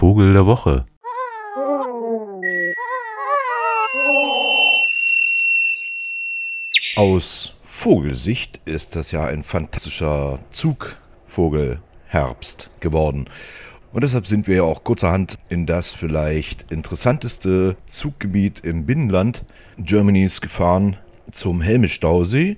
Vogel der Woche. Aus Vogelsicht ist das ja ein fantastischer Zugvogelherbst geworden. Und deshalb sind wir ja auch kurzerhand in das vielleicht interessanteste Zuggebiet im Binnenland Germanys gefahren zum Helmischstausee,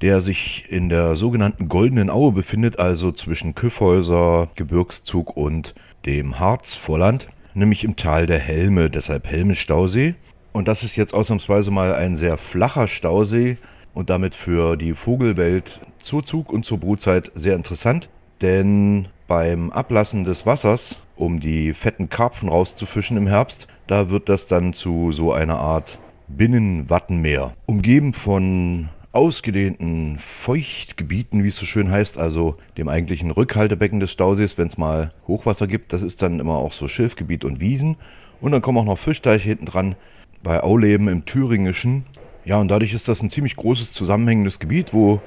der sich in der sogenannten Goldenen Aue befindet, also zwischen Küffhäuser, Gebirgszug und dem Harzvorland, nämlich im Tal der Helme, deshalb Helmischstausee. Und das ist jetzt ausnahmsweise mal ein sehr flacher Stausee und damit für die Vogelwelt zur Zug und zur Brutzeit sehr interessant, denn beim Ablassen des Wassers, um die fetten Karpfen rauszufischen im Herbst, da wird das dann zu so einer Art Binnenwattenmeer. Umgeben von ausgedehnten Feuchtgebieten, wie es so schön heißt, also dem eigentlichen Rückhaltebecken des Stausees, wenn es mal Hochwasser gibt. Das ist dann immer auch so Schilfgebiet und Wiesen. Und dann kommen auch noch Fischteiche hinten dran bei Auleben im Thüringischen. Ja, und dadurch ist das ein ziemlich großes zusammenhängendes Gebiet, wo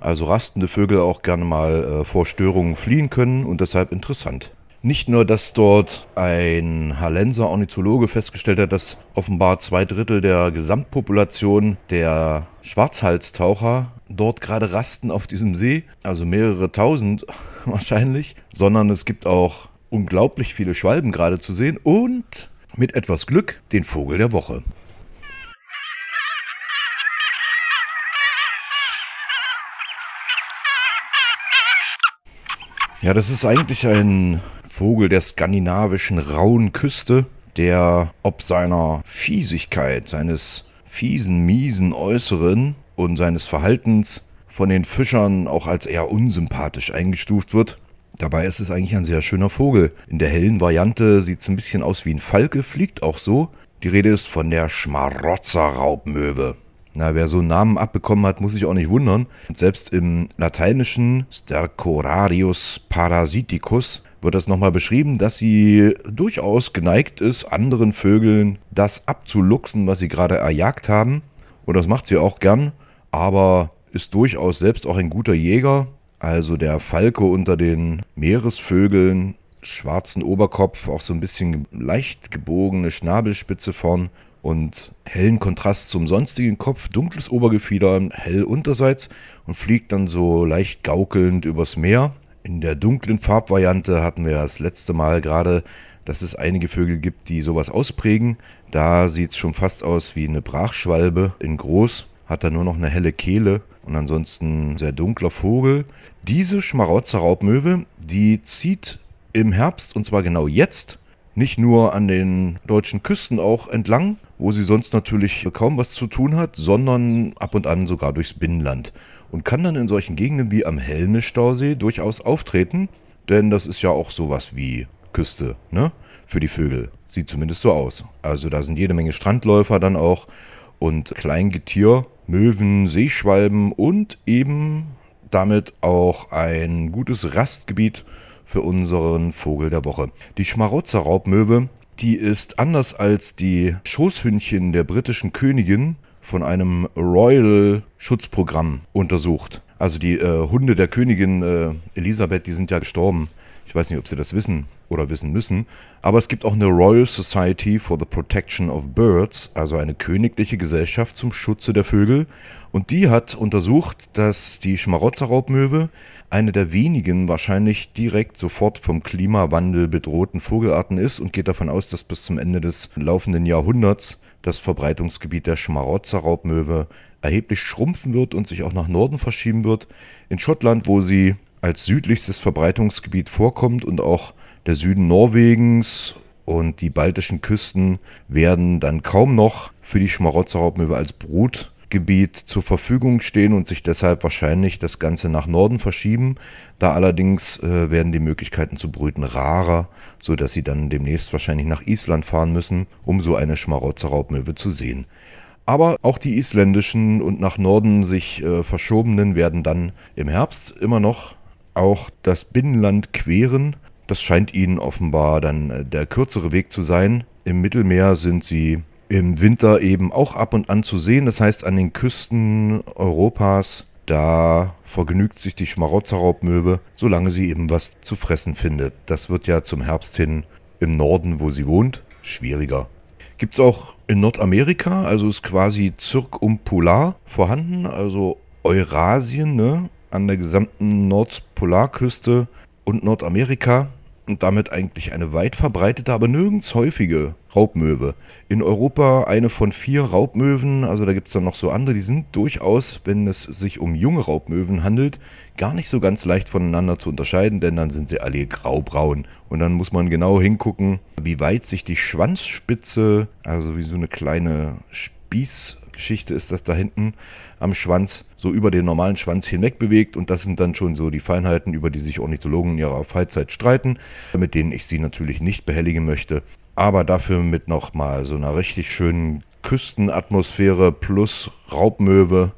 also rastende Vögel auch gerne mal äh, vor Störungen fliehen können und deshalb interessant. Nicht nur, dass dort ein Hallenser Ornithologe festgestellt hat, dass offenbar zwei Drittel der Gesamtpopulation der Schwarzhalstaucher dort gerade rasten auf diesem See, also mehrere tausend wahrscheinlich, sondern es gibt auch unglaublich viele Schwalben gerade zu sehen und mit etwas Glück den Vogel der Woche. Ja, das ist eigentlich ein Vogel der skandinavischen rauen Küste, der ob seiner Fiesigkeit, seines fiesen, miesen Äußeren und seines Verhaltens von den Fischern auch als eher unsympathisch eingestuft wird. Dabei ist es eigentlich ein sehr schöner Vogel. In der hellen Variante sieht es ein bisschen aus wie ein Falke, fliegt auch so. Die Rede ist von der Schmarotzerraubmöwe. Na, wer so einen Namen abbekommen hat, muss sich auch nicht wundern. Selbst im Lateinischen Stercorarius parasiticus wird das nochmal beschrieben, dass sie durchaus geneigt ist, anderen Vögeln das abzuluxen, was sie gerade erjagt haben. Und das macht sie auch gern, aber ist durchaus selbst auch ein guter Jäger. Also der Falke unter den Meeresvögeln, schwarzen Oberkopf, auch so ein bisschen leicht gebogene Schnabelspitze vorn und hellen Kontrast zum sonstigen Kopf, dunkles Obergefieder, hell unterseits und fliegt dann so leicht gaukelnd übers Meer. In der dunklen Farbvariante hatten wir das letzte Mal gerade, dass es einige Vögel gibt, die sowas ausprägen. Da sieht es schon fast aus wie eine Brachschwalbe in groß, hat da nur noch eine helle Kehle und ansonsten sehr dunkler Vogel. Diese Schmarotzerraubmöwe, die zieht im Herbst und zwar genau jetzt nicht nur an den deutschen Küsten auch entlang, wo sie sonst natürlich kaum was zu tun hat, sondern ab und an sogar durchs Binnenland und kann dann in solchen Gegenden wie am Helmischstausee durchaus auftreten, denn das ist ja auch sowas wie Küste, ne? Für die Vögel. Sieht zumindest so aus. Also da sind jede Menge Strandläufer dann auch und Kleingetier, Möwen, Seeschwalben und eben damit auch ein gutes Rastgebiet für unseren Vogel der Woche. Die Schmarotzerraubmöwe, die ist anders als die Schoßhündchen der britischen Königin von einem Royal Schutzprogramm untersucht. Also die äh, Hunde der Königin äh, Elisabeth, die sind ja gestorben. Ich weiß nicht, ob Sie das wissen oder wissen müssen. Aber es gibt auch eine Royal Society for the Protection of Birds, also eine königliche Gesellschaft zum Schutze der Vögel. Und die hat untersucht, dass die Schmarotzerraubmöwe eine der wenigen wahrscheinlich direkt sofort vom Klimawandel bedrohten Vogelarten ist und geht davon aus, dass bis zum Ende des laufenden Jahrhunderts das Verbreitungsgebiet der Schmarotzerraubmöwe erheblich schrumpfen wird und sich auch nach Norden verschieben wird. In Schottland, wo sie als südlichstes Verbreitungsgebiet vorkommt und auch der Süden Norwegens und die baltischen Küsten werden dann kaum noch für die Schmarotzerraubmöwe als Brutgebiet zur Verfügung stehen und sich deshalb wahrscheinlich das Ganze nach Norden verschieben. Da allerdings äh, werden die Möglichkeiten zu brüten rarer, sodass sie dann demnächst wahrscheinlich nach Island fahren müssen, um so eine Schmarotzerraubmöwe zu sehen. Aber auch die isländischen und nach Norden sich äh, verschobenen werden dann im Herbst immer noch auch das Binnenland queren. Das scheint ihnen offenbar dann äh, der kürzere Weg zu sein. Im Mittelmeer sind sie im Winter eben auch ab und an zu sehen. Das heißt, an den Küsten Europas, da vergnügt sich die Schmarotzerraubmöwe, solange sie eben was zu fressen findet. Das wird ja zum Herbst hin im Norden, wo sie wohnt, schwieriger. Gibt es auch in Nordamerika, also ist quasi zirkumpolar vorhanden, also Eurasien, ne, an der gesamten Nordpolarküste und Nordamerika und damit eigentlich eine weit verbreitete, aber nirgends häufige Raubmöwe. In Europa eine von vier Raubmöwen, also da gibt es dann noch so andere, die sind durchaus, wenn es sich um junge Raubmöwen handelt, gar nicht so ganz leicht voneinander zu unterscheiden, denn dann sind sie alle graubraun. Und dann muss man genau hingucken, wie weit sich die Schwanzspitze, also wie so eine kleine Spießgeschichte ist das da hinten, am Schwanz so über den normalen Schwanz hinweg bewegt. Und das sind dann schon so die Feinheiten, über die sich Ornithologen in ihrer Freizeit streiten, mit denen ich sie natürlich nicht behelligen möchte. Aber dafür mit nochmal so einer richtig schönen Küstenatmosphäre plus Raubmöwe.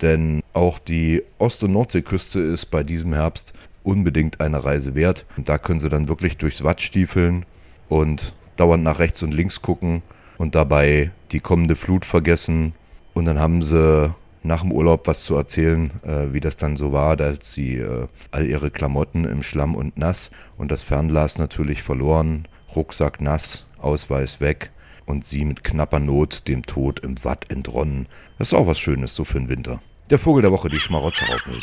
Denn auch die Ost- und Nordseeküste ist bei diesem Herbst unbedingt eine Reise wert. Und da können sie dann wirklich durchs Watt stiefeln und dauernd nach rechts und links gucken und dabei die kommende Flut vergessen. Und dann haben sie nach dem Urlaub was zu erzählen, äh, wie das dann so war, als sie äh, all ihre Klamotten im Schlamm und nass und das Fernglas natürlich verloren, Rucksack nass, Ausweis weg und sie mit knapper Not dem Tod im Watt entronnen. Das ist auch was Schönes so für den Winter. Der Vogel der Woche, die Schmarotzerraubmöwe.